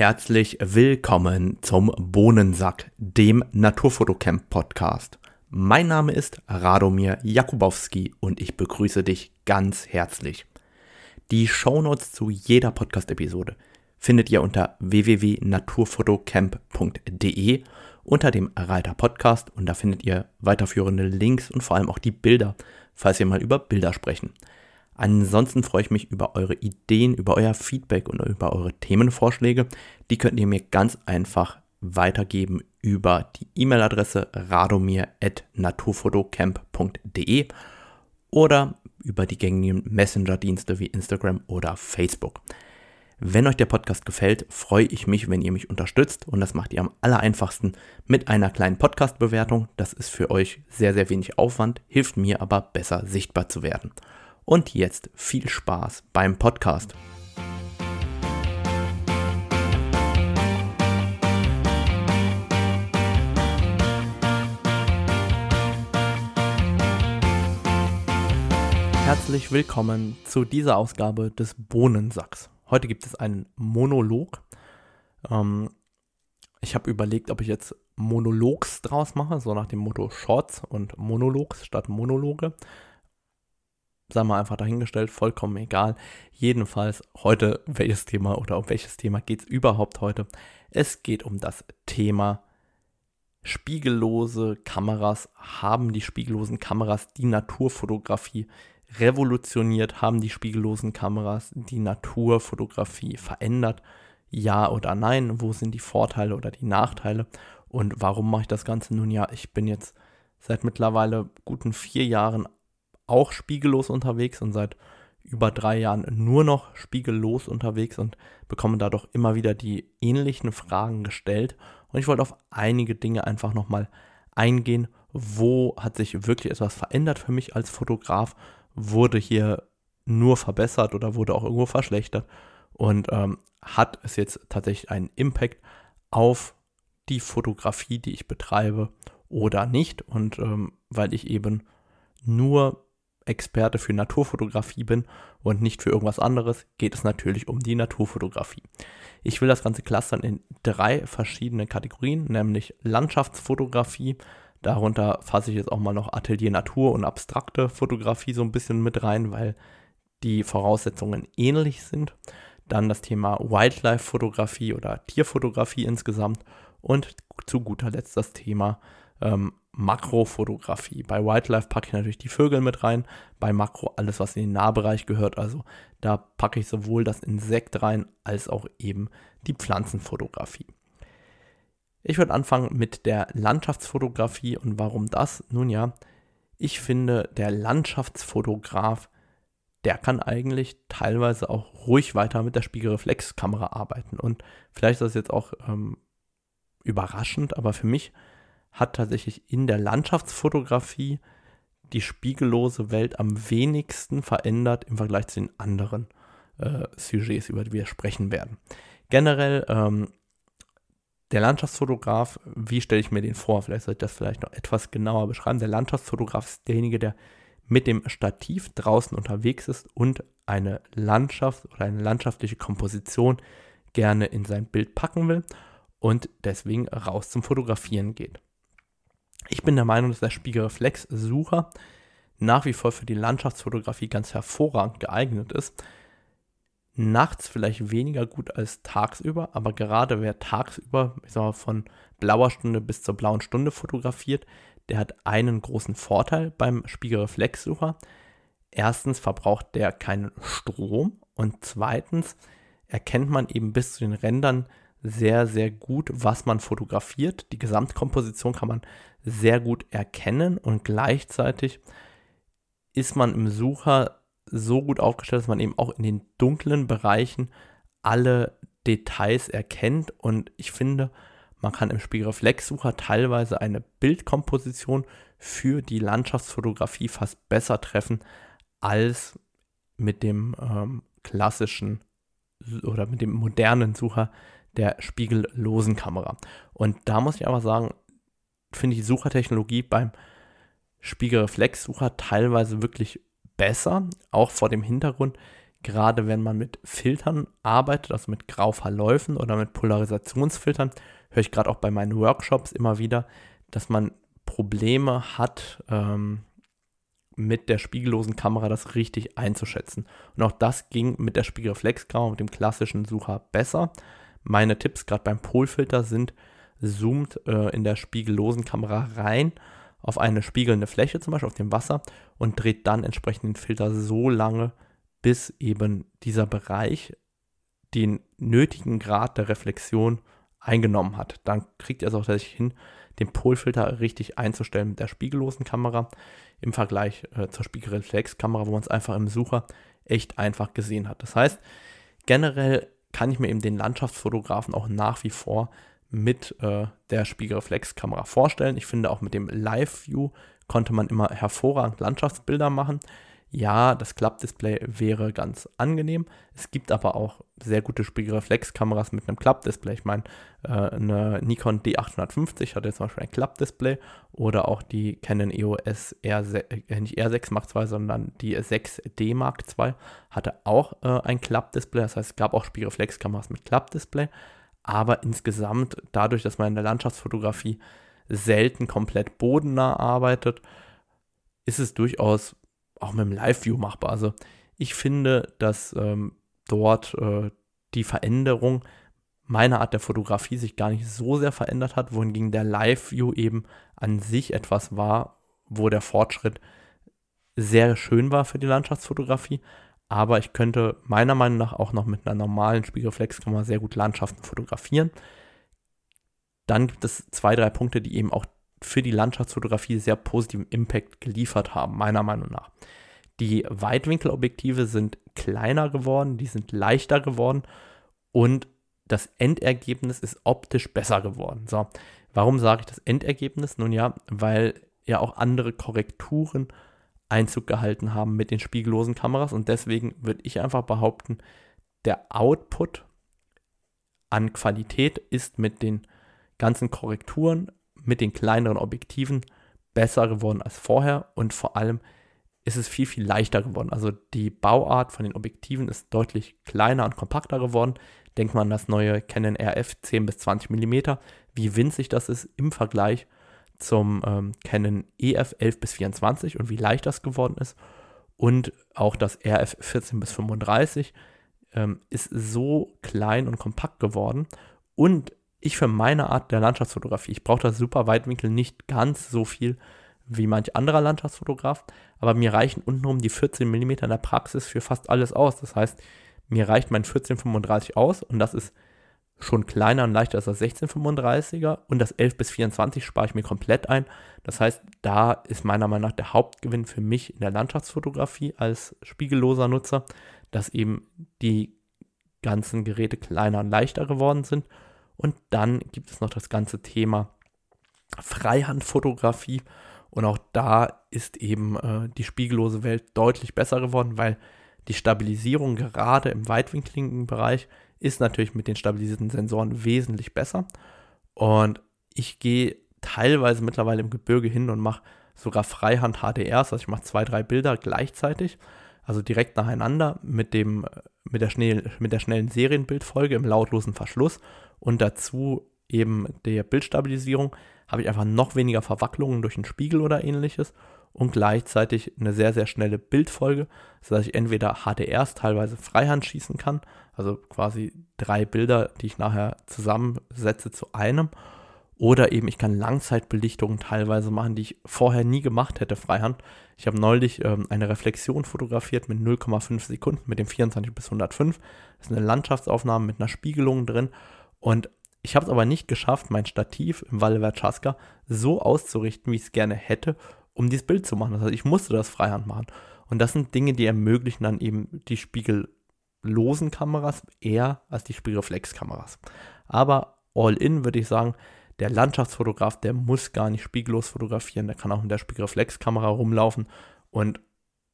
Herzlich willkommen zum Bohnensack, dem Naturfotocamp Podcast. Mein Name ist Radomir Jakubowski und ich begrüße dich ganz herzlich. Die Shownotes zu jeder Podcast-Episode findet ihr unter www.naturfotocamp.de unter dem Reiter Podcast und da findet ihr weiterführende Links und vor allem auch die Bilder, falls wir mal über Bilder sprechen. Ansonsten freue ich mich über eure Ideen, über euer Feedback und über eure Themenvorschläge. Die könnt ihr mir ganz einfach weitergeben über die E-Mail-Adresse radomir.naturfotocamp.de oder über die gängigen Messenger-Dienste wie Instagram oder Facebook. Wenn euch der Podcast gefällt, freue ich mich, wenn ihr mich unterstützt und das macht ihr am allereinfachsten mit einer kleinen Podcast-Bewertung. Das ist für euch sehr, sehr wenig Aufwand, hilft mir aber besser sichtbar zu werden. Und jetzt viel Spaß beim Podcast. Herzlich willkommen zu dieser Ausgabe des Bohnensacks. Heute gibt es einen Monolog. Ähm, ich habe überlegt, ob ich jetzt Monologs draus mache, so nach dem Motto Shorts und Monologs statt Monologe sei mal einfach dahingestellt, vollkommen egal. Jedenfalls heute, welches Thema oder um welches Thema geht es überhaupt heute? Es geht um das Thema spiegellose Kameras. Haben die spiegellosen Kameras die Naturfotografie revolutioniert? Haben die spiegellosen Kameras die Naturfotografie verändert? Ja oder nein? Wo sind die Vorteile oder die Nachteile? Und warum mache ich das Ganze? Nun ja, ich bin jetzt seit mittlerweile guten vier Jahren auch spiegellos unterwegs und seit über drei Jahren nur noch spiegellos unterwegs und bekomme dadurch immer wieder die ähnlichen Fragen gestellt. Und ich wollte auf einige Dinge einfach nochmal eingehen. Wo hat sich wirklich etwas verändert für mich als Fotograf? Wurde hier nur verbessert oder wurde auch irgendwo verschlechtert? Und ähm, hat es jetzt tatsächlich einen Impact auf die Fotografie, die ich betreibe oder nicht? Und ähm, weil ich eben nur Experte für Naturfotografie bin und nicht für irgendwas anderes, geht es natürlich um die Naturfotografie. Ich will das Ganze clustern in drei verschiedene Kategorien, nämlich Landschaftsfotografie. Darunter fasse ich jetzt auch mal noch Atelier Natur und abstrakte Fotografie so ein bisschen mit rein, weil die Voraussetzungen ähnlich sind. Dann das Thema Wildlife-Fotografie oder Tierfotografie insgesamt. Und zu guter Letzt das Thema ähm, Makrofotografie. Bei Wildlife packe ich natürlich die Vögel mit rein, bei Makro alles, was in den Nahbereich gehört. Also da packe ich sowohl das Insekt rein als auch eben die Pflanzenfotografie. Ich würde anfangen mit der Landschaftsfotografie und warum das? Nun ja, ich finde, der Landschaftsfotograf, der kann eigentlich teilweise auch ruhig weiter mit der Spiegelreflexkamera arbeiten. Und vielleicht ist das jetzt auch ähm, überraschend, aber für mich hat tatsächlich in der Landschaftsfotografie die spiegellose Welt am wenigsten verändert im Vergleich zu den anderen äh, Sujets, über die wir sprechen werden. Generell ähm, der Landschaftsfotograf, wie stelle ich mir den vor? Vielleicht sollte ich das vielleicht noch etwas genauer beschreiben. Der Landschaftsfotograf ist derjenige, der mit dem Stativ draußen unterwegs ist und eine Landschaft oder eine landschaftliche Komposition gerne in sein Bild packen will und deswegen raus zum Fotografieren geht. Ich bin der Meinung, dass der Spiegelreflexsucher nach wie vor für die Landschaftsfotografie ganz hervorragend geeignet ist. Nachts vielleicht weniger gut als tagsüber, aber gerade wer tagsüber, ich sag mal, von blauer Stunde bis zur blauen Stunde fotografiert, der hat einen großen Vorteil beim Spiegelreflexsucher. Erstens verbraucht der keinen Strom und zweitens erkennt man eben bis zu den Rändern sehr, sehr gut, was man fotografiert. Die Gesamtkomposition kann man sehr gut erkennen und gleichzeitig ist man im Sucher so gut aufgestellt, dass man eben auch in den dunklen Bereichen alle Details erkennt und ich finde, man kann im Spiegelreflexsucher teilweise eine Bildkomposition für die Landschaftsfotografie fast besser treffen als mit dem ähm, klassischen oder mit dem modernen Sucher der spiegellosen Kamera. Und da muss ich aber sagen, finde ich die Suchertechnologie beim Spiegelreflexsucher teilweise wirklich besser, auch vor dem Hintergrund gerade wenn man mit Filtern arbeitet, also mit Grauverläufen oder mit Polarisationsfiltern, höre ich gerade auch bei meinen Workshops immer wieder, dass man Probleme hat, ähm, mit der spiegellosen Kamera das richtig einzuschätzen. Und auch das ging mit der Spiegelreflexkamera, mit dem klassischen Sucher besser. Meine Tipps gerade beim Polfilter sind, zoomt äh, in der spiegellosen Kamera rein auf eine spiegelnde Fläche, zum Beispiel auf dem Wasser, und dreht dann entsprechend den Filter so lange, bis eben dieser Bereich den nötigen Grad der Reflexion eingenommen hat. Dann kriegt ihr es auch tatsächlich hin, den Polfilter richtig einzustellen mit der spiegellosen Kamera im Vergleich äh, zur Spiegelreflexkamera, wo man es einfach im Sucher echt einfach gesehen hat. Das heißt, generell kann ich mir eben den Landschaftsfotografen auch nach wie vor mit äh, der Spiegelreflexkamera vorstellen. Ich finde auch mit dem Live-View konnte man immer hervorragend Landschaftsbilder machen. Ja, das Klappdisplay wäre ganz angenehm. Es gibt aber auch sehr gute Spiegelreflexkameras mit einem Klappdisplay. Ich meine, äh, eine Nikon D850 hat jetzt zum Beispiel ein Klappdisplay oder auch die Canon EOS R6, äh, nicht R6 Mark II, sondern die 6D Mark II hatte auch äh, ein Klappdisplay. Das heißt, es gab auch Spiegelreflexkameras mit Klappdisplay. Aber insgesamt, dadurch, dass man in der Landschaftsfotografie selten komplett bodennah arbeitet, ist es durchaus auch mit dem Live-View machbar. Also ich finde, dass ähm, dort äh, die Veränderung meiner Art der Fotografie sich gar nicht so sehr verändert hat, wohingegen der Live-View eben an sich etwas war, wo der Fortschritt sehr schön war für die Landschaftsfotografie. Aber ich könnte meiner Meinung nach auch noch mit einer normalen Spiegelreflexkamera sehr gut Landschaften fotografieren. Dann gibt es zwei, drei Punkte, die eben auch für die Landschaftsfotografie sehr positiven Impact geliefert haben, meiner Meinung nach. Die Weitwinkelobjektive sind kleiner geworden, die sind leichter geworden und das Endergebnis ist optisch besser geworden. So, warum sage ich das Endergebnis? Nun ja, weil ja auch andere Korrekturen Einzug gehalten haben mit den spiegellosen Kameras und deswegen würde ich einfach behaupten, der Output an Qualität ist mit den ganzen Korrekturen mit den kleineren Objektiven besser geworden als vorher und vor allem ist es viel, viel leichter geworden. Also die Bauart von den Objektiven ist deutlich kleiner und kompakter geworden. Denkt man an das neue Canon RF 10 bis 20 mm, wie winzig das ist im Vergleich zum ähm, Canon EF 11 bis 24 und wie leicht das geworden ist. Und auch das RF 14 bis 35 ähm, ist so klein und kompakt geworden. Und ich für meine Art der Landschaftsfotografie, ich brauche das super Weitwinkel nicht ganz so viel wie manch anderer Landschaftsfotograf, aber mir reichen untenrum die 14 mm in der Praxis für fast alles aus. Das heißt, mir reicht mein 1435 aus und das ist schon kleiner und leichter als das 1635er und das 11 bis 24 spare ich mir komplett ein. Das heißt, da ist meiner Meinung nach der Hauptgewinn für mich in der Landschaftsfotografie als spiegelloser Nutzer, dass eben die ganzen Geräte kleiner und leichter geworden sind und dann gibt es noch das ganze Thema Freihandfotografie. Und auch da ist eben äh, die spiegellose Welt deutlich besser geworden, weil die Stabilisierung gerade im weitwinkligen Bereich ist natürlich mit den stabilisierten Sensoren wesentlich besser. Und ich gehe teilweise mittlerweile im Gebirge hin und mache sogar Freihand HDRs, also ich mache zwei, drei Bilder gleichzeitig, also direkt nacheinander mit, dem, mit, der, schnell, mit der schnellen Serienbildfolge im lautlosen Verschluss und dazu eben der Bildstabilisierung habe ich einfach noch weniger Verwacklungen durch einen Spiegel oder ähnliches und gleichzeitig eine sehr, sehr schnelle Bildfolge, sodass ich entweder HDRs teilweise freihand schießen kann, also quasi drei Bilder, die ich nachher zusammensetze zu einem, oder eben ich kann Langzeitbelichtungen teilweise machen, die ich vorher nie gemacht hätte freihand. Ich habe neulich ähm, eine Reflexion fotografiert mit 0,5 Sekunden mit dem 24 bis 105. Das ist eine Landschaftsaufnahme mit einer Spiegelung drin und ich habe es aber nicht geschafft, mein Stativ im Valle Verchaska so auszurichten, wie ich es gerne hätte, um dieses Bild zu machen. Das heißt, ich musste das freihand machen. Und das sind Dinge, die ermöglichen dann eben die spiegellosen Kameras eher als die Spiegelreflexkameras. Aber all in würde ich sagen, der Landschaftsfotograf, der muss gar nicht spiegellos fotografieren, der kann auch mit der Spiegelreflexkamera rumlaufen und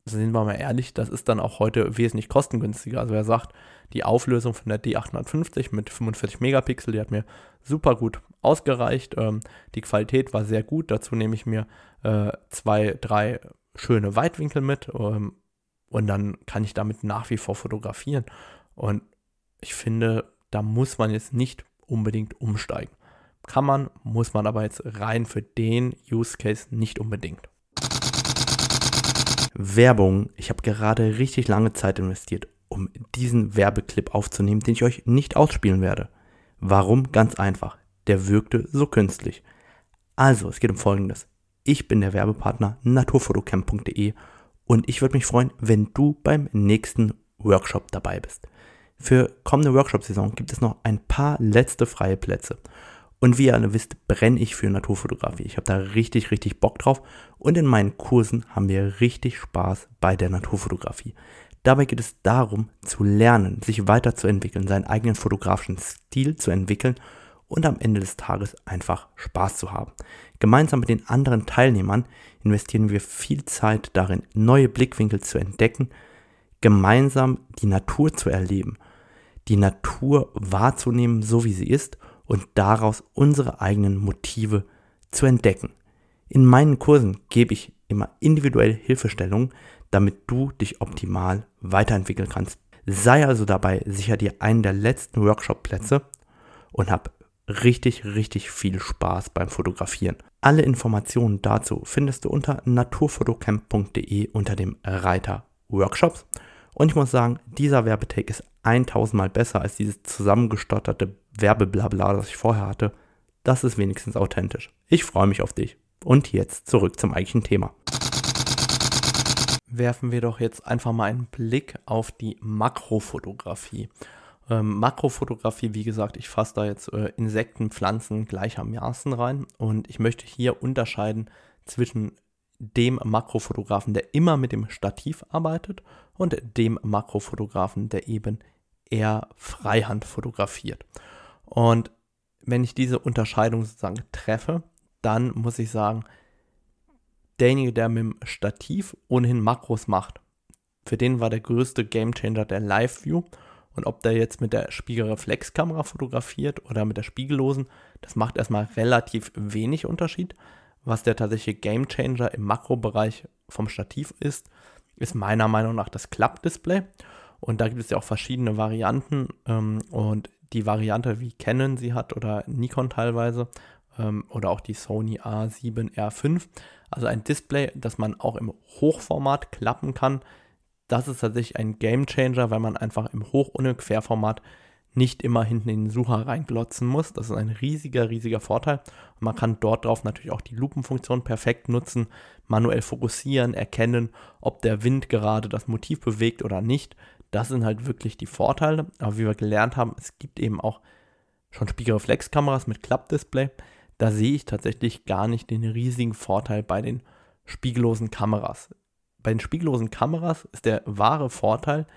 sind wir mal ehrlich, das ist dann auch heute wesentlich kostengünstiger. Also wer sagt, die Auflösung von der D850 mit 45 Megapixel, die hat mir super gut ausgereicht. Ähm, die Qualität war sehr gut. Dazu nehme ich mir äh, zwei, drei schöne Weitwinkel mit. Ähm, Und dann kann ich damit nach wie vor fotografieren. Und ich finde, da muss man jetzt nicht unbedingt umsteigen. Kann man, muss man aber jetzt rein für den Use Case nicht unbedingt. Werbung. Ich habe gerade richtig lange Zeit investiert, um diesen Werbeclip aufzunehmen, den ich euch nicht ausspielen werde. Warum? Ganz einfach. Der wirkte so künstlich. Also, es geht um Folgendes. Ich bin der Werbepartner naturfotocamp.de und ich würde mich freuen, wenn du beim nächsten Workshop dabei bist. Für kommende Workshop-Saison gibt es noch ein paar letzte freie Plätze. Und wie ihr alle wisst, brenne ich für Naturfotografie. Ich habe da richtig, richtig Bock drauf. Und in meinen Kursen haben wir richtig Spaß bei der Naturfotografie. Dabei geht es darum, zu lernen, sich weiterzuentwickeln, seinen eigenen fotografischen Stil zu entwickeln und am Ende des Tages einfach Spaß zu haben. Gemeinsam mit den anderen Teilnehmern investieren wir viel Zeit darin, neue Blickwinkel zu entdecken, gemeinsam die Natur zu erleben, die Natur wahrzunehmen, so wie sie ist und daraus unsere eigenen Motive zu entdecken. In meinen Kursen gebe ich immer individuelle Hilfestellungen, damit du dich optimal weiterentwickeln kannst. Sei also dabei, sicher dir einen der letzten Workshop-Plätze und hab richtig, richtig viel Spaß beim Fotografieren. Alle Informationen dazu findest du unter naturfotocamp.de unter dem Reiter Workshops. Und ich muss sagen, dieser Werbetake ist 1000 Mal besser als dieses zusammengestotterte Werbeblabla, das ich vorher hatte. Das ist wenigstens authentisch. Ich freue mich auf dich. Und jetzt zurück zum eigentlichen Thema. Werfen wir doch jetzt einfach mal einen Blick auf die Makrofotografie. Ähm, Makrofotografie, wie gesagt, ich fasse da jetzt äh, Insekten, Pflanzen gleichermaßen rein und ich möchte hier unterscheiden zwischen dem Makrofotografen, der immer mit dem Stativ arbeitet und dem Makrofotografen, der eben eher Freihand fotografiert. Und wenn ich diese Unterscheidung sozusagen treffe, dann muss ich sagen, derjenige, der mit dem Stativ ohnehin Makros macht, für den war der größte Gamechanger der Live-View und ob der jetzt mit der Spiegelreflexkamera fotografiert oder mit der spiegellosen, das macht erstmal relativ wenig Unterschied. Was der tatsächliche Gamechanger im Makrobereich vom Stativ ist, ist meiner Meinung nach das Klappdisplay. Und da gibt es ja auch verschiedene Varianten. Ähm, und die Variante, wie Canon sie hat oder Nikon teilweise, ähm, oder auch die Sony A7R5, also ein Display, das man auch im Hochformat klappen kann, das ist tatsächlich ein Game Changer, weil man einfach im Hoch- und Querformat nicht immer hinten in den Sucher reinglotzen muss. Das ist ein riesiger, riesiger Vorteil. Und man kann dort drauf natürlich auch die Lupenfunktion perfekt nutzen, manuell fokussieren, erkennen, ob der Wind gerade das Motiv bewegt oder nicht. Das sind halt wirklich die Vorteile. Aber wie wir gelernt haben, es gibt eben auch schon Spiegelreflexkameras mit Klappdisplay. Da sehe ich tatsächlich gar nicht den riesigen Vorteil bei den spiegellosen Kameras bei den spiegellosen Kameras ist der wahre Vorteil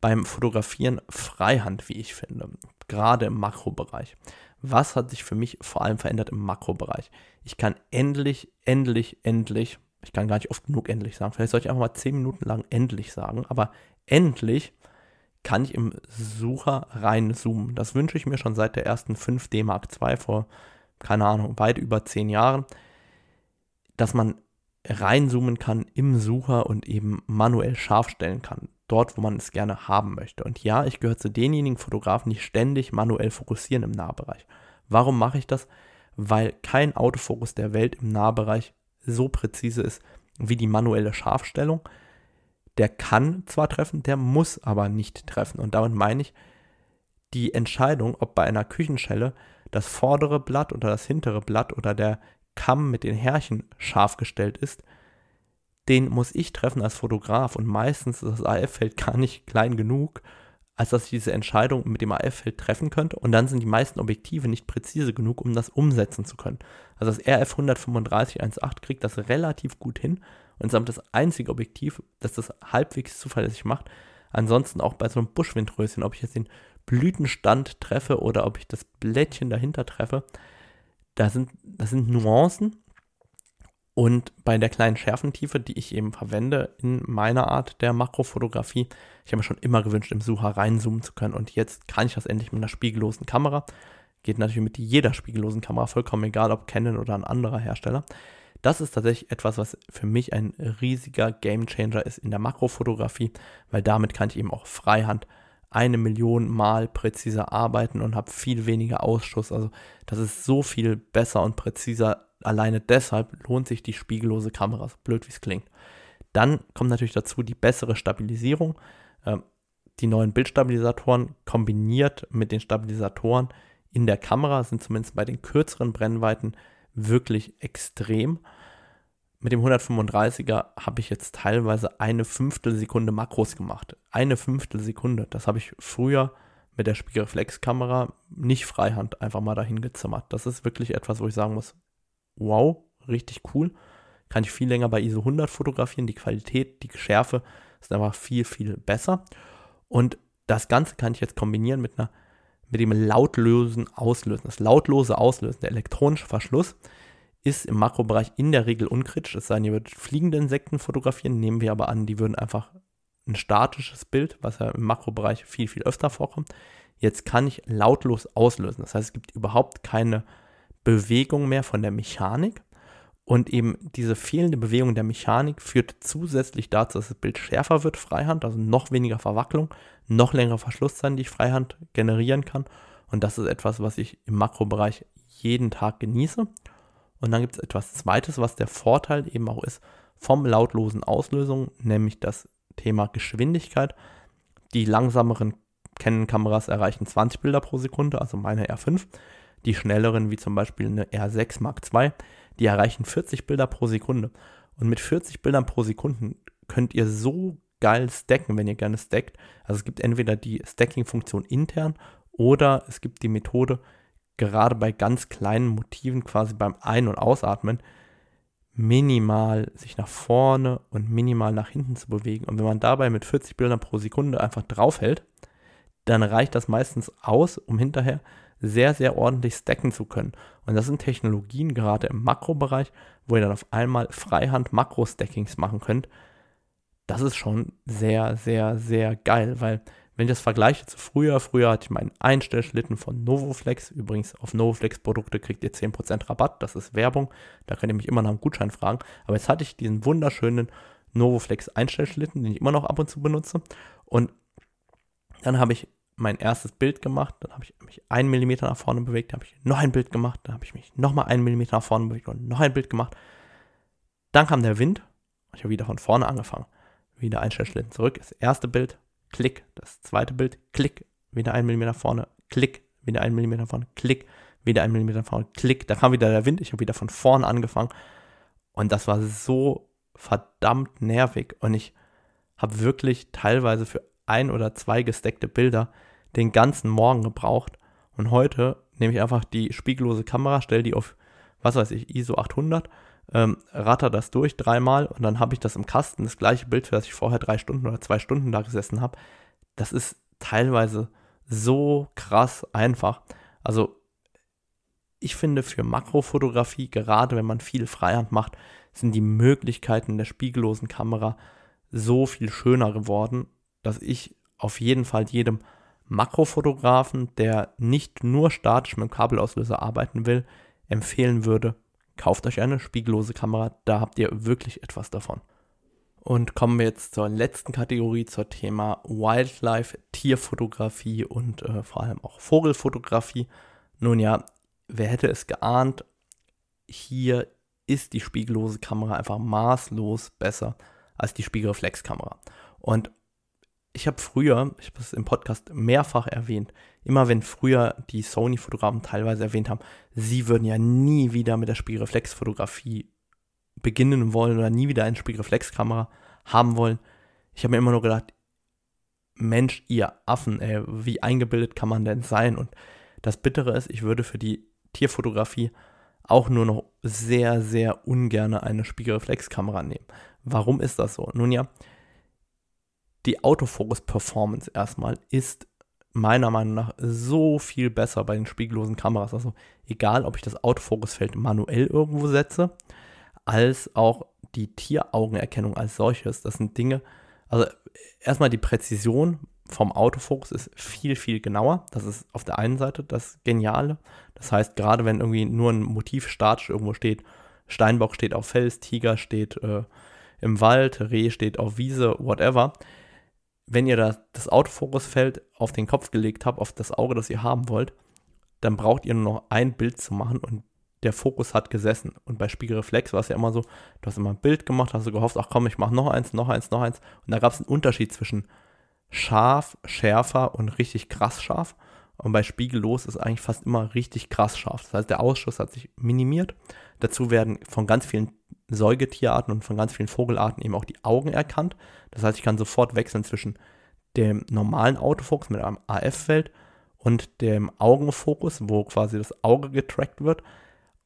beim Fotografieren Freihand, wie ich finde, gerade im Makrobereich. Was hat sich für mich vor allem verändert im Makrobereich? Ich kann endlich, endlich, endlich, ich kann gar nicht oft genug endlich sagen, vielleicht soll ich einfach mal 10 Minuten lang endlich sagen, aber endlich kann ich im Sucher reinzoomen. Das wünsche ich mir schon seit der ersten 5D Mark II vor, keine Ahnung, weit über 10 Jahren, dass man reinzoomen kann im Sucher und eben manuell scharf stellen kann, dort, wo man es gerne haben möchte. Und ja, ich gehöre zu denjenigen Fotografen, die ständig manuell fokussieren im Nahbereich. Warum mache ich das? Weil kein Autofokus der Welt im Nahbereich so präzise ist wie die manuelle Scharfstellung. Der kann zwar treffen, der muss aber nicht treffen. Und damit meine ich die Entscheidung, ob bei einer Küchenschelle das vordere Blatt oder das hintere Blatt oder der Kamm mit den Härchen scharf gestellt ist, den muss ich treffen als Fotograf und meistens ist das AF-Feld gar nicht klein genug, als dass ich diese Entscheidung mit dem AF-Feld treffen könnte und dann sind die meisten Objektive nicht präzise genug, um das umsetzen zu können. Also das RF 135 1.8 kriegt das relativ gut hin und ist das einzige Objektiv, das das halbwegs zuverlässig macht. Ansonsten auch bei so einem Buschwindröschen, ob ich jetzt den Blütenstand treffe oder ob ich das Blättchen dahinter treffe, da sind, das sind Nuancen. Und bei der kleinen Schärfentiefe, die ich eben verwende in meiner Art der Makrofotografie, ich habe mir schon immer gewünscht, im Sucher reinzoomen zu können. Und jetzt kann ich das endlich mit einer spiegellosen Kamera. Geht natürlich mit jeder spiegellosen Kamera, vollkommen egal, ob Canon oder ein anderer Hersteller. Das ist tatsächlich etwas, was für mich ein riesiger Gamechanger ist in der Makrofotografie, weil damit kann ich eben auch Freihand eine Million Mal präziser arbeiten und habe viel weniger Ausschuss. Also das ist so viel besser und präziser. Alleine deshalb lohnt sich die spiegellose Kamera, so blöd wie es klingt. Dann kommt natürlich dazu die bessere Stabilisierung. Ähm, die neuen Bildstabilisatoren kombiniert mit den Stabilisatoren in der Kamera sind zumindest bei den kürzeren Brennweiten wirklich extrem. Mit dem 135er habe ich jetzt teilweise eine Fünftelsekunde Makros gemacht. Eine Fünftelsekunde. Das habe ich früher mit der Spiegelreflexkamera nicht freihand einfach mal dahin gezimmert. Das ist wirklich etwas, wo ich sagen muss, wow, richtig cool. Kann ich viel länger bei ISO 100 fotografieren. Die Qualität, die Schärfe ist einfach viel, viel besser. Und das Ganze kann ich jetzt kombinieren mit einer mit dem lautlosen Auslösen. Das lautlose Auslösen, der elektronische Verschluss, ist im Makrobereich in der Regel unkritisch. Es sei denn, ihr würdet fliegende Insekten fotografieren, nehmen wir aber an, die würden einfach ein statisches Bild, was ja im Makrobereich viel, viel öfter vorkommt. Jetzt kann ich lautlos auslösen. Das heißt, es gibt überhaupt keine Bewegung mehr von der Mechanik. Und eben diese fehlende Bewegung der Mechanik führt zusätzlich dazu, dass das Bild schärfer wird, Freihand, also noch weniger Verwacklung, noch längere Verschlusszeit, die ich Freihand generieren kann. Und das ist etwas, was ich im Makrobereich jeden Tag genieße. Und dann gibt es etwas Zweites, was der Vorteil eben auch ist vom lautlosen Auslösung, nämlich das Thema Geschwindigkeit. Die langsameren Canon-Kameras erreichen 20 Bilder pro Sekunde, also meine R5. Die schnelleren, wie zum Beispiel eine R6 Mark II, die erreichen 40 Bilder pro Sekunde. Und mit 40 Bildern pro Sekunde könnt ihr so geil stacken, wenn ihr gerne stackt. Also es gibt entweder die Stacking-Funktion intern oder es gibt die Methode, gerade bei ganz kleinen Motiven, quasi beim Ein- und Ausatmen, minimal sich nach vorne und minimal nach hinten zu bewegen. Und wenn man dabei mit 40 Bildern pro Sekunde einfach draufhält, dann reicht das meistens aus, um hinterher sehr, sehr ordentlich stacken zu können. Und das sind Technologien, gerade im Makrobereich, wo ihr dann auf einmal Freihand Makro-Stackings machen könnt. Das ist schon sehr, sehr, sehr geil, weil wenn ich das vergleiche zu früher, früher hatte ich meinen Einstellschlitten von Novoflex. Übrigens, auf Novoflex-Produkte kriegt ihr 10% Rabatt. Das ist Werbung. Da könnt ihr mich immer nach einem Gutschein fragen. Aber jetzt hatte ich diesen wunderschönen Novoflex Einstellschlitten, den ich immer noch ab und zu benutze. Und dann habe ich mein erstes Bild gemacht, dann habe ich mich einen Millimeter nach vorne bewegt, dann habe ich noch ein Bild gemacht, dann habe ich mich nochmal einen Millimeter nach vorne bewegt und noch ein Bild gemacht. Dann kam der Wind ich habe wieder von vorne angefangen. Wieder Einstellschlitten zurück, das erste Bild, Klick, das zweite Bild, Klick, wieder ein Millimeter vorne, Klick, wieder ein Millimeter vorne, Klick, wieder ein Millimeter vorne, Klick. Da kam wieder der Wind, ich habe wieder von vorne angefangen. Und das war so verdammt nervig. Und ich habe wirklich teilweise für ein oder zwei gesteckte Bilder den ganzen Morgen gebraucht. Und heute nehme ich einfach die spiegellose Kamera, stelle die auf, was weiß ich, ISO 800, ähm, ratter das durch dreimal und dann habe ich das im Kasten, das gleiche Bild, für das ich vorher drei Stunden oder zwei Stunden da gesessen habe. Das ist teilweise so krass einfach. Also ich finde für Makrofotografie, gerade wenn man viel Freihand macht, sind die Möglichkeiten der spiegellosen Kamera so viel schöner geworden, dass ich auf jeden Fall jedem Makrofotografen, der nicht nur statisch mit dem Kabelauslöser arbeiten will, empfehlen würde, kauft euch eine spiegellose Kamera, da habt ihr wirklich etwas davon. Und kommen wir jetzt zur letzten Kategorie, zur Thema Wildlife, Tierfotografie und äh, vor allem auch Vogelfotografie. Nun ja, wer hätte es geahnt, hier ist die spiegellose Kamera einfach maßlos besser als die Spiegelreflexkamera. Und ich habe früher, ich habe es im Podcast mehrfach erwähnt, immer wenn früher die Sony-Fotografen teilweise erwähnt haben, sie würden ja nie wieder mit der Spiegelreflexfotografie beginnen wollen oder nie wieder eine Spiegelreflexkamera haben wollen. Ich habe mir immer nur gedacht, Mensch, ihr Affen, ey, wie eingebildet kann man denn sein? Und das Bittere ist, ich würde für die Tierfotografie auch nur noch sehr, sehr ungern eine Spiegelreflexkamera nehmen. Warum ist das so? Nun ja, die Autofokus-Performance erstmal ist meiner Meinung nach so viel besser bei den spiegellosen Kameras. Also egal, ob ich das Autofokusfeld manuell irgendwo setze, als auch die Tieraugenerkennung als solches. Das sind Dinge, also erstmal die Präzision vom Autofokus ist viel, viel genauer. Das ist auf der einen Seite das Geniale. Das heißt, gerade wenn irgendwie nur ein Motiv statisch irgendwo steht, Steinbock steht auf Fels, Tiger steht äh, im Wald, Reh steht auf Wiese, whatever. Wenn ihr das, das Autofokusfeld auf den Kopf gelegt habt, auf das Auge, das ihr haben wollt, dann braucht ihr nur noch ein Bild zu machen und der Fokus hat gesessen. Und bei Spiegelreflex war es ja immer so, du hast immer ein Bild gemacht, hast du gehofft, ach komm, ich mache noch eins, noch eins, noch eins. Und da gab es einen Unterschied zwischen scharf, schärfer und richtig krass scharf. Und bei Spiegellos ist eigentlich fast immer richtig krass scharf. Das heißt, der Ausschuss hat sich minimiert. Dazu werden von ganz vielen Säugetierarten und von ganz vielen Vogelarten eben auch die Augen erkannt. Das heißt, ich kann sofort wechseln zwischen dem normalen Autofokus mit einem AF-Feld und dem Augenfokus, wo quasi das Auge getrackt wird.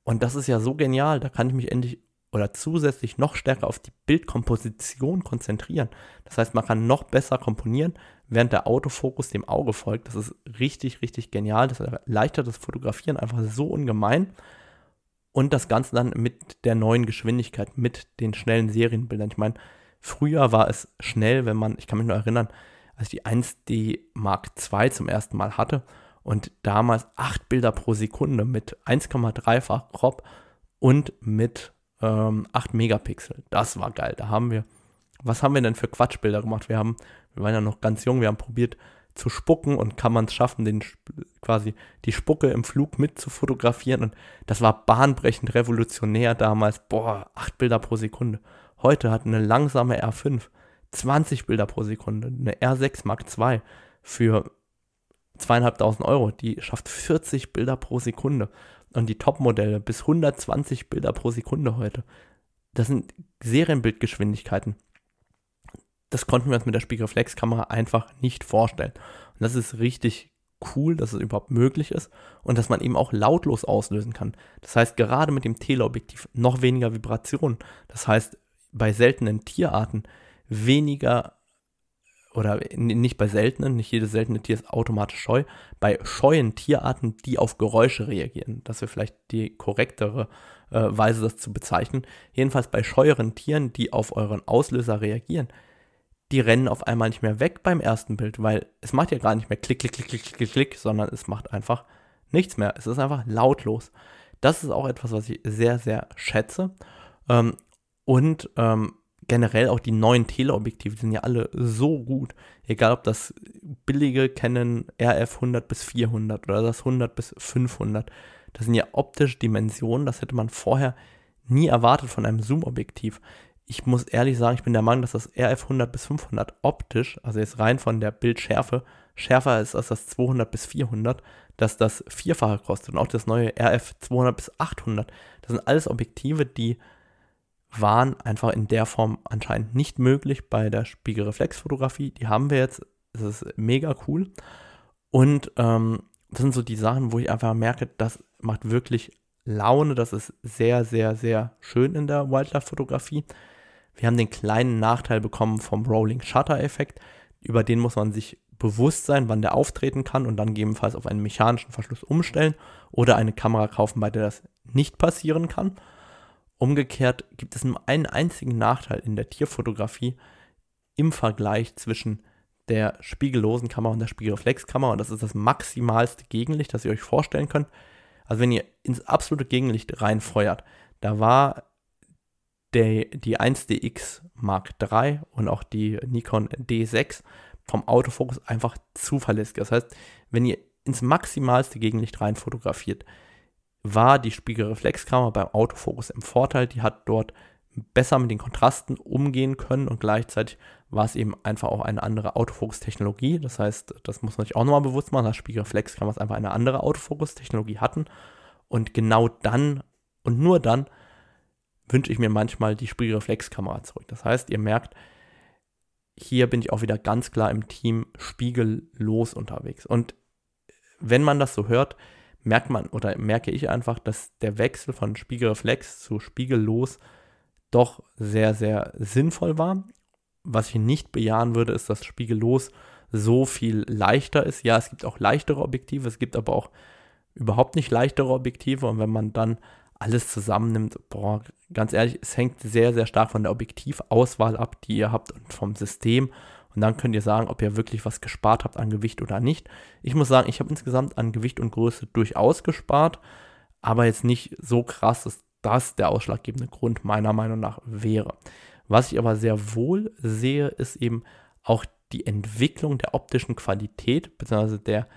Und das ist ja so genial, da kann ich mich endlich oder zusätzlich noch stärker auf die Bildkomposition konzentrieren. Das heißt, man kann noch besser komponieren, während der Autofokus dem Auge folgt. Das ist richtig, richtig genial. Das erleichtert das Fotografieren einfach so ungemein. Und das Ganze dann mit der neuen Geschwindigkeit, mit den schnellen Serienbildern. Ich meine, früher war es schnell, wenn man, ich kann mich nur erinnern, als ich die 1D Mark II zum ersten Mal hatte und damals 8 Bilder pro Sekunde mit 1,3-fach Crop und mit ähm, 8 Megapixel. Das war geil. Da haben wir, was haben wir denn für Quatschbilder gemacht? Wir haben, wir waren ja noch ganz jung, wir haben probiert zu spucken und kann man es schaffen, den quasi die Spucke im Flug mit zu fotografieren. Und das war bahnbrechend revolutionär damals. Boah, 8 Bilder pro Sekunde. Heute hat eine langsame R5 20 Bilder pro Sekunde. Eine R6 Mark II für zweieinhalbtausend Euro, die schafft 40 Bilder pro Sekunde. Und die Top-Modelle bis 120 Bilder pro Sekunde heute. Das sind Serienbildgeschwindigkeiten. Das konnten wir uns mit der Spiegelreflexkamera einfach nicht vorstellen. Und das ist richtig cool, dass es überhaupt möglich ist und dass man eben auch lautlos auslösen kann. Das heißt, gerade mit dem Teleobjektiv noch weniger Vibration. Das heißt, bei seltenen Tierarten weniger oder nicht bei seltenen, nicht jedes seltene Tier ist automatisch scheu, bei scheuen Tierarten, die auf Geräusche reagieren. Das wäre vielleicht die korrektere äh, Weise, das zu bezeichnen. Jedenfalls bei scheueren Tieren, die auf euren Auslöser reagieren, die rennen auf einmal nicht mehr weg beim ersten Bild, weil es macht ja gar nicht mehr klick, klick, klick, klick, klick, klick, sondern es macht einfach nichts mehr. Es ist einfach lautlos. Das ist auch etwas, was ich sehr, sehr schätze. Ähm, und ähm, generell auch die neuen Teleobjektive, die sind ja alle so gut. Egal ob das billige Canon RF 100 bis 400 oder das 100 bis 500. Das sind ja optische Dimensionen, das hätte man vorher nie erwartet von einem Zoom-Objektiv. Ich muss ehrlich sagen, ich bin der Meinung, dass das RF 100 bis 500 optisch, also jetzt rein von der Bildschärfe, schärfer ist als das 200 bis 400, dass das Vierfache kostet. Und auch das neue RF 200 bis 800. Das sind alles Objektive, die waren einfach in der Form anscheinend nicht möglich bei der Spiegelreflexfotografie. Die haben wir jetzt. Das ist mega cool. Und ähm, das sind so die Sachen, wo ich einfach merke, das macht wirklich Laune. Das ist sehr, sehr, sehr schön in der Wildlife-Fotografie. Wir haben den kleinen Nachteil bekommen vom Rolling Shutter-Effekt. Über den muss man sich bewusst sein, wann der auftreten kann und dann gegebenenfalls auf einen mechanischen Verschluss umstellen oder eine Kamera kaufen, bei der das nicht passieren kann. Umgekehrt gibt es nur einen einzigen Nachteil in der Tierfotografie im Vergleich zwischen der spiegellosen Kamera und der Spiegelreflexkamera und das ist das maximalste Gegenlicht, das ihr euch vorstellen könnt. Also wenn ihr ins absolute Gegenlicht reinfeuert, da war der, die 1DX Mark III und auch die Nikon D6 vom Autofokus einfach zuverlässig. Das heißt, wenn ihr ins maximalste Gegenlicht rein fotografiert, war die Spiegelreflexkamera beim Autofokus im Vorteil. Die hat dort besser mit den Kontrasten umgehen können und gleichzeitig war es eben einfach auch eine andere Autofokus-Technologie. Das heißt, das muss man sich auch nochmal bewusst machen, dass Spiegelreflexkameras einfach eine andere Autofokus-Technologie hatten. Und genau dann und nur dann wünsche ich mir manchmal die Spiegelreflexkamera zurück. Das heißt, ihr merkt, hier bin ich auch wieder ganz klar im Team spiegellos unterwegs. Und wenn man das so hört, merkt man oder merke ich einfach, dass der Wechsel von Spiegelreflex zu Spiegellos doch sehr, sehr sinnvoll war. Was ich nicht bejahen würde, ist, dass Spiegellos so viel leichter ist. Ja, es gibt auch leichtere Objektive, es gibt aber auch überhaupt nicht leichtere Objektive. Und wenn man dann alles zusammennimmt, boah, ganz ehrlich, es hängt sehr, sehr stark von der Objektivauswahl ab, die ihr habt und vom System. Und dann könnt ihr sagen, ob ihr wirklich was gespart habt an Gewicht oder nicht. Ich muss sagen, ich habe insgesamt an Gewicht und Größe durchaus gespart, aber jetzt nicht so krass, dass das der ausschlaggebende Grund meiner Meinung nach wäre. Was ich aber sehr wohl sehe, ist eben auch die Entwicklung der optischen Qualität, beziehungsweise der,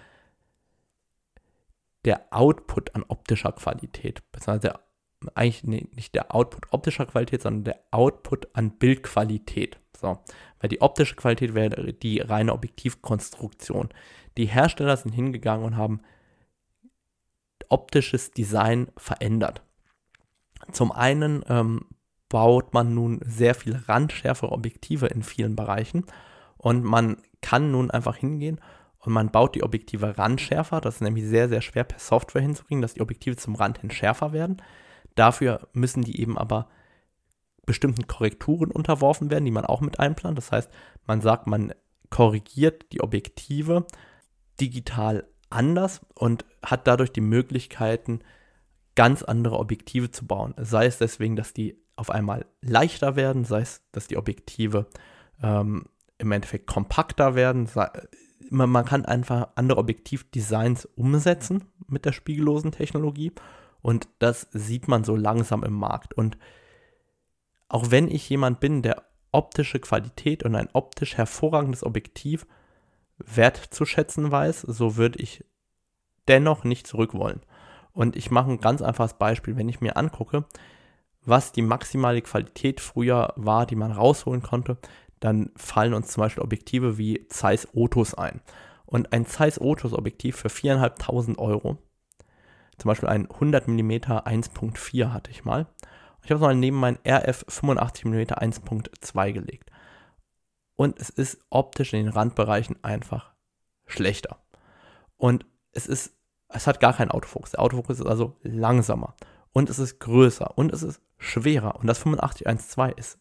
der Output an optischer Qualität, beziehungsweise eigentlich nicht der Output optischer Qualität, sondern der Output an Bildqualität. So, weil die optische Qualität wäre die reine Objektivkonstruktion. Die Hersteller sind hingegangen und haben optisches Design verändert. Zum einen ähm, baut man nun sehr viel randschärfere Objektive in vielen Bereichen und man kann nun einfach hingehen und man baut die Objektive randschärfer. Das ist nämlich sehr, sehr schwer per Software hinzukriegen, dass die Objektive zum Rand hin schärfer werden. Dafür müssen die eben aber bestimmten Korrekturen unterworfen werden, die man auch mit einplant. Das heißt, man sagt, man korrigiert die Objektive digital anders und hat dadurch die Möglichkeiten, ganz andere Objektive zu bauen. Sei es deswegen, dass die auf einmal leichter werden, sei es, dass die Objektive ähm, im Endeffekt kompakter werden. Man, man kann einfach andere Objektivdesigns umsetzen mit der spiegellosen Technologie und das sieht man so langsam im Markt. Und auch wenn ich jemand bin, der optische Qualität und ein optisch hervorragendes Objektiv wertzuschätzen weiß, so würde ich dennoch nicht zurück wollen. Und ich mache ein ganz einfaches Beispiel. Wenn ich mir angucke, was die maximale Qualität früher war, die man rausholen konnte, dann fallen uns zum Beispiel Objektive wie Zeiss Otus ein. Und ein Zeiss Otus Objektiv für 4.500 Euro, zum Beispiel ein 100 mm 1.4 hatte ich mal. Ich habe es mal neben mein RF 85 mm 1.2 gelegt. Und es ist optisch in den Randbereichen einfach schlechter. Und es ist, es hat gar keinen Autofokus. Der Autofokus ist also langsamer. Und es ist größer. Und es ist schwerer. Und das 85-1.2 ist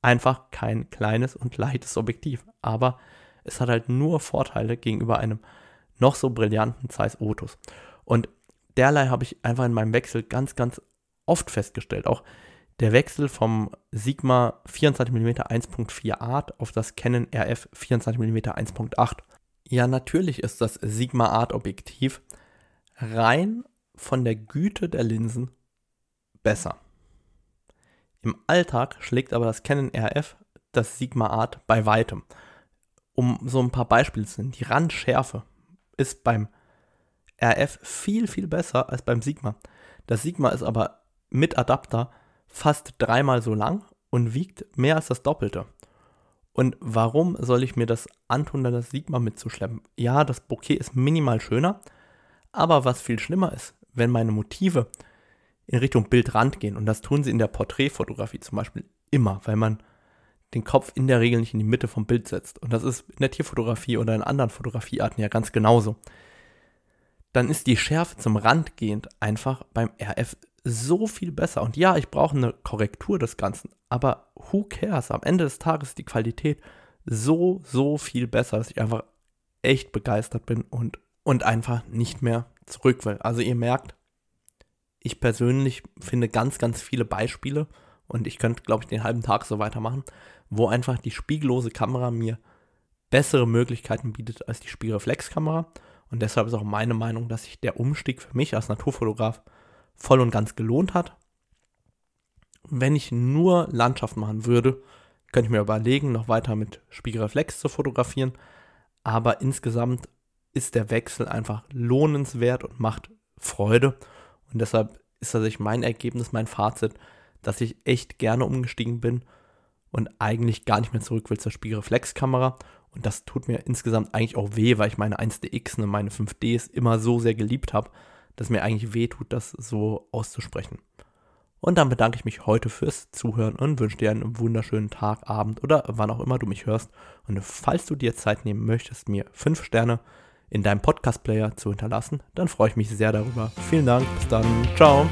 einfach kein kleines und leichtes Objektiv. Aber es hat halt nur Vorteile gegenüber einem noch so brillanten Zeiss Otus. Und derlei habe ich einfach in meinem Wechsel ganz, ganz oft festgestellt. Auch der Wechsel vom Sigma 24mm 1.4 Art auf das Canon RF 24mm 1.8. Ja, natürlich ist das Sigma Art Objektiv rein von der Güte der Linsen besser. Im Alltag schlägt aber das Canon RF das Sigma Art bei weitem. Um so ein paar Beispiele zu nennen, die Randschärfe ist beim RF viel, viel besser als beim Sigma. Das Sigma ist aber mit Adapter fast dreimal so lang und wiegt mehr als das Doppelte. Und warum soll ich mir das antun, das Sigma mitzuschleppen? Ja, das Bouquet ist minimal schöner, aber was viel schlimmer ist, wenn meine Motive in Richtung Bildrand gehen. Und das tun sie in der Porträtfotografie zum Beispiel immer, weil man den Kopf in der Regel nicht in die Mitte vom Bild setzt. Und das ist in der Tierfotografie oder in anderen Fotografiearten ja ganz genauso. Dann ist die Schärfe zum Rand gehend einfach beim RF so viel besser. Und ja, ich brauche eine Korrektur des Ganzen, aber who cares? Am Ende des Tages ist die Qualität so, so viel besser, dass ich einfach echt begeistert bin und, und einfach nicht mehr zurück will. Also ihr merkt, ich persönlich finde ganz, ganz viele Beispiele und ich könnte, glaube ich, den halben Tag so weitermachen, wo einfach die spiegellose Kamera mir bessere Möglichkeiten bietet als die Spiegelreflexkamera. Und deshalb ist auch meine Meinung, dass sich der Umstieg für mich als Naturfotograf voll und ganz gelohnt hat. Wenn ich nur Landschaft machen würde, könnte ich mir überlegen, noch weiter mit Spiegelreflex zu fotografieren. Aber insgesamt ist der Wechsel einfach lohnenswert und macht Freude. Und deshalb ist tatsächlich mein Ergebnis, mein Fazit, dass ich echt gerne umgestiegen bin und eigentlich gar nicht mehr zurück will zur Spiegelreflexkamera. Und das tut mir insgesamt eigentlich auch weh, weil ich meine 1DX und meine 5Ds immer so sehr geliebt habe, dass mir eigentlich weh tut, das so auszusprechen. Und dann bedanke ich mich heute fürs Zuhören und wünsche dir einen wunderschönen Tag, Abend oder wann auch immer du mich hörst. Und falls du dir Zeit nehmen möchtest, mir 5 Sterne in deinem Podcast-Player zu hinterlassen, dann freue ich mich sehr darüber. Vielen Dank, bis dann, ciao.